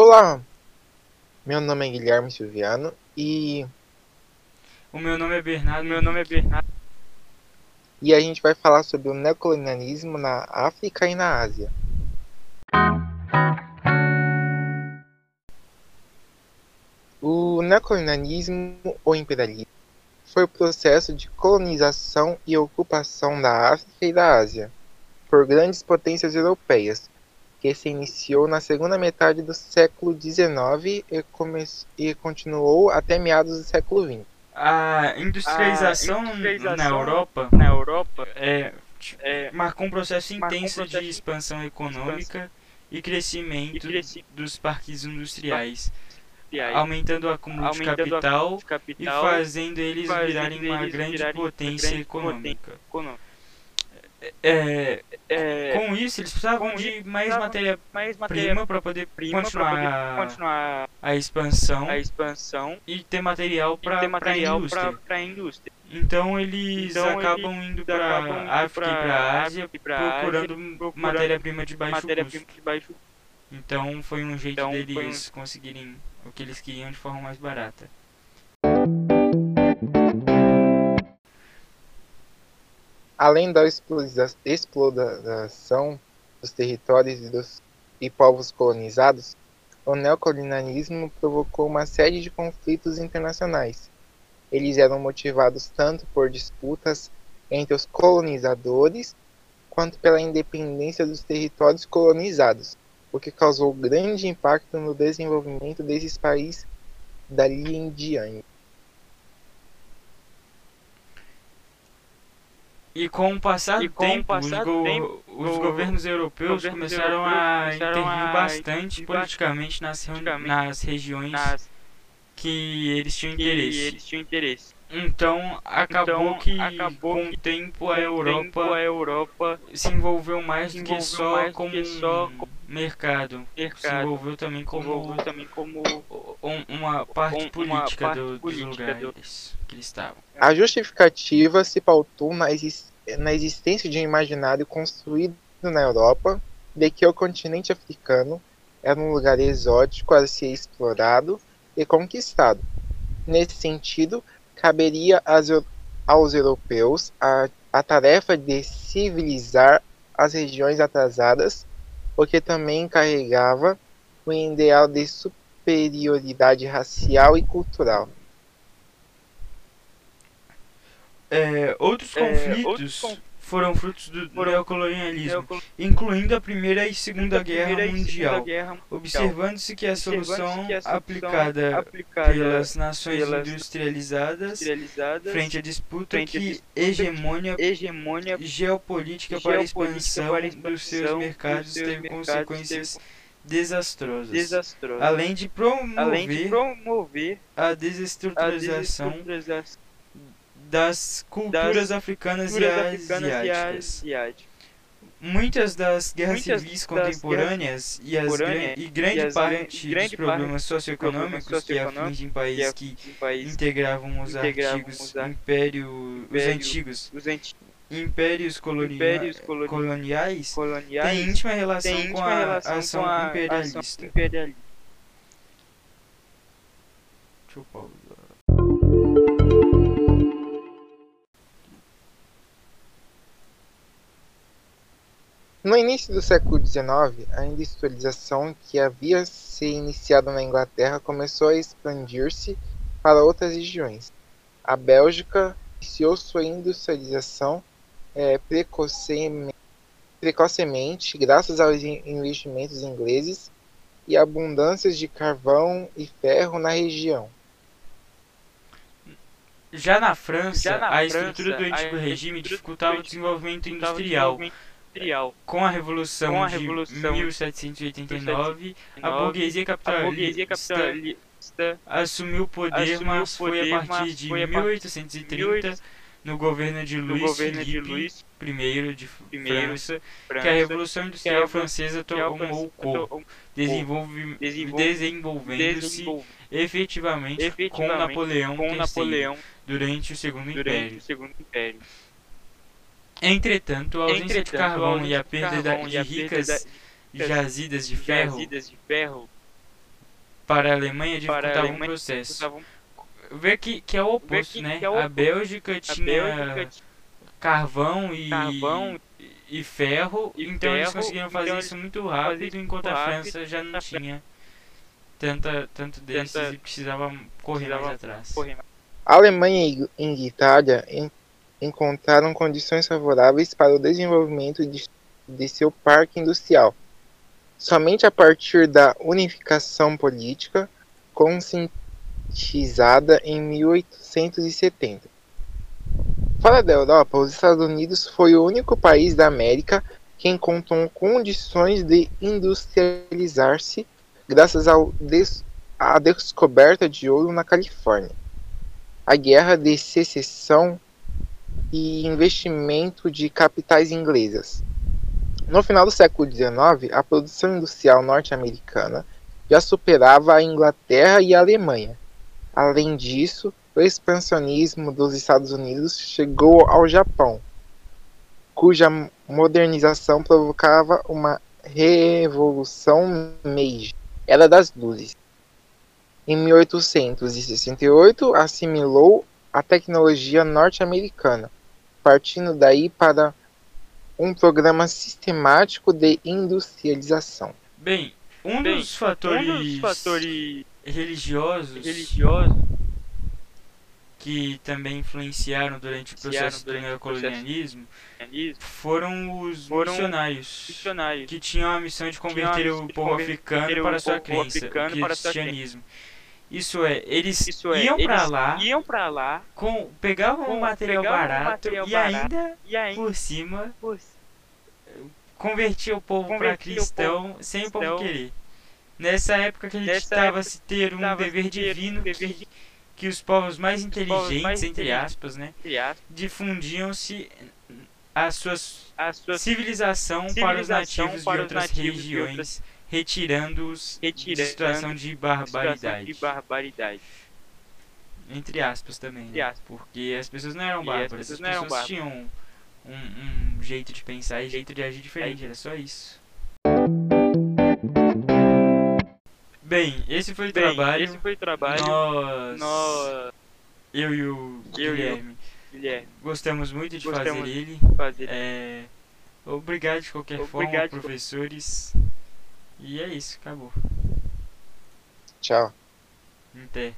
Olá, meu nome é Guilherme Silviano e O meu nome é Bernardo, meu nome é Bernardo. e a gente vai falar sobre o neocolonialismo na África e na Ásia. O neocolonialismo ou imperialismo foi o processo de colonização e ocupação da África e da Ásia por grandes potências europeias, que se iniciou na segunda metade do século XIX e, e continuou até meados do século XX. A industrialização, A industrialização na Europa na Europa é, é, marcou um processo Marcou um intenso processo de expansão econômica e crescimento e cresci- dos parques industriais, aí, aumentando o acúmulo de aumentando capital acúmulo de e fazendo eles fazendo virarem uma eles grande virarem potência grande econômica. econômica. É, É, com isso, eles precisavam de mais matéria-prima matéria para poder prima para continuar poder continuar a expansão a expansão e ter material para a indústria. a indústria. Então eles Então, acabam indo para indo África e para Ásia e pra procurando, procurando matéria-prima de custo. de baixo Então foi um jeito Então, deles conseguirem o que eles queriam de forma mais barata. Além da exploração dos territórios e, dos, e povos colonizados, o neocolonialismo provocou uma série de conflitos internacionais. Eles eram motivados tanto por disputas entre os colonizadores quanto pela independência dos territórios colonizados, o que causou grande impacto no desenvolvimento desses países dali em diante. E com o passar do tempo, passar os, do go- tempo, os governos europeus governos começaram europeus a intervir bastante politicamente nas, nas regiões nas que eles tinham que interesse. eles tinham interesse. Então acabou Então, que acabou com o tempo a Europa a Europa se envolveu mais do que só mais do como que só como mercado. Se mercado envolveu também como envolveu também como um- uma parte um- uma política parte do- dos política do- lugares que eles estavam. A justificativa se pautou na, na existência de um imaginário construído na Europa de que o continente africano era um lugar exótico a ser explorado e conquistado. Nesse sentido, caberia aos europeus a, a tarefa de civilizar as regiões atrasadas, o que também carregava o ideal de superioridade racial e cultural. É, outros É, conflitos outros conf- foram frutos do foram- neocolonialismo, neocol- incluindo a Primeira e Segunda da Guerra e Mundial, Segunda Guerra Mundial. observando-se que a solução que a aplicada aplicada pelas nações pelas industrializadas industrializadas frente à disputa frente que disputa hegemônia hegemônia geopolítica para a expansão para a dos seus mercados dos seus teve mercados consequências desastrosas, desastrosa. além de promover Além de promover a a desestruturização desestruturização das culturas das africanas e culturas africanas e asiáticas. asiáticas. Muitas das guerras Muitas civis das contemporâneas e, as gran- e grande e as parte gran- grande dos problemas problemas socioeconômicos que socioeconômicos afligem que países que um país integravam os integravam antigos os império, os antigos os antigos impérios, colonia- impérios coloni- coloniais coloniais têm íntima relação com íntima a relação ação com a imperialista. imperialista. Deixa eu pausar. No início do século XIX, a industrialização que havia se iniciado na Inglaterra começou a expandir-se para outras regiões. A Bélgica iniciou sua industrialização eh, precoceme- precocemente graças aos in- investimentos ingleses e abundâncias de carvão e ferro na região. Já na França, Já na a estrutura França, do antigo a regime estrutura do dificultava o antigo desenvolvimento Dificultava o industrial. desenvolvimento industrial. Com a Revolução Com a de Revolução 1789, a burguesia a burguesia capitalista capitalista assumiu o poder, assumiu mas o foi poder, a partir de foi a partir 1830, no gogoverno de Luís governo de Filipe Luís I de França, França, que a Revolução Industrial Revolução Francesa tomou o corpo, tomou- desenvolvi- desenvol- desenvolvendo-se desenvolveu efetivamente, com efetivamente Napoleão com III Napoleão durante o Segundo durante Império. o Segundo Império. Entretanto, a ausência de Entretanto, a carvão e a de perda carvão de a ricas da- jazidas de ferro jazidas de ferro para a Alemanha a dificultava um processo. Vê que, que é o oposto, que- né? que é o a. Bélgica a tinha Bélgica tinha carvão e, carvão e ferro, e então eles ferro, conseguiram fazer então isso muito rápido, enquanto muito a rápido, França já não a tinha tanta, tanto desses Tanta- e precisava correr mais precisava atrás. correr mais. A Alemanha e Itália encontraram condições favoráveis para o desenvolvimento de, de seu parque industrial. Somente a partir da unificação política conscientizada em 1870. Fora da Europa, os Estados Unidos foi o único país da América que encontrou condições de industrializar-se graças ao des- à descoberta de ouro na Califórnia a guerra de secessão e investimento de capitais inglesas. No final do século XIX, a produção industrial norte-americana já superava a Inglaterra e a Alemanha. Além disso, o expansionismo dos Estados Unidos chegou ao Japão, cuja modernização provocava uma revolução Meiji, era das luzes. Em 1868, assimilou a tecnologia norte-americana, partindo daí para um programa sistemático de industrialização. Bem, um Bem, dos fatores, Um dos fatores religiosos religiosos que também influenciaram durante o processo do durante neocolonialismo cristianismo foram os Foram missionários. missionários que tinham a missão de converter o povo africano para a sua crença, africano o para a sua cristianismo. Isso é, eles Isso é, iam para lá, iam para lá com, pegavam com- um material pegavam barato material e barato, ainda, e aí por cima, por convertia o povo para cristão sem o povo querer. Nessa época Nessa acreditava se ter um dever ter um divino dever que, que os povos mais inteligentes, mais entre inteligentes. aspas, né, difundiam-se a sua civilização, para os civilização nativos para de outras nativos de regiões, outras- retirando-os de Retirando situação de barbaridade. situação de barbaridade. Entre aspas também, Entre né? aspas. Porque as pessoas não eram as bárbaras, as pessoas eram pessoas tinham um, um jeito de pensar e jeito de agir diferente, era só isso. Bem, esse foi o Bem, trabalho. esse foi o trabalho. Nós, Nós, eu e o Eu Guilherme, Guilherme, gostamos muito de Gostamos. fazer ele. fazer É, obrigado de qualquer forma, Obrigado de professores. E é isso, acabou. Tchau. Até.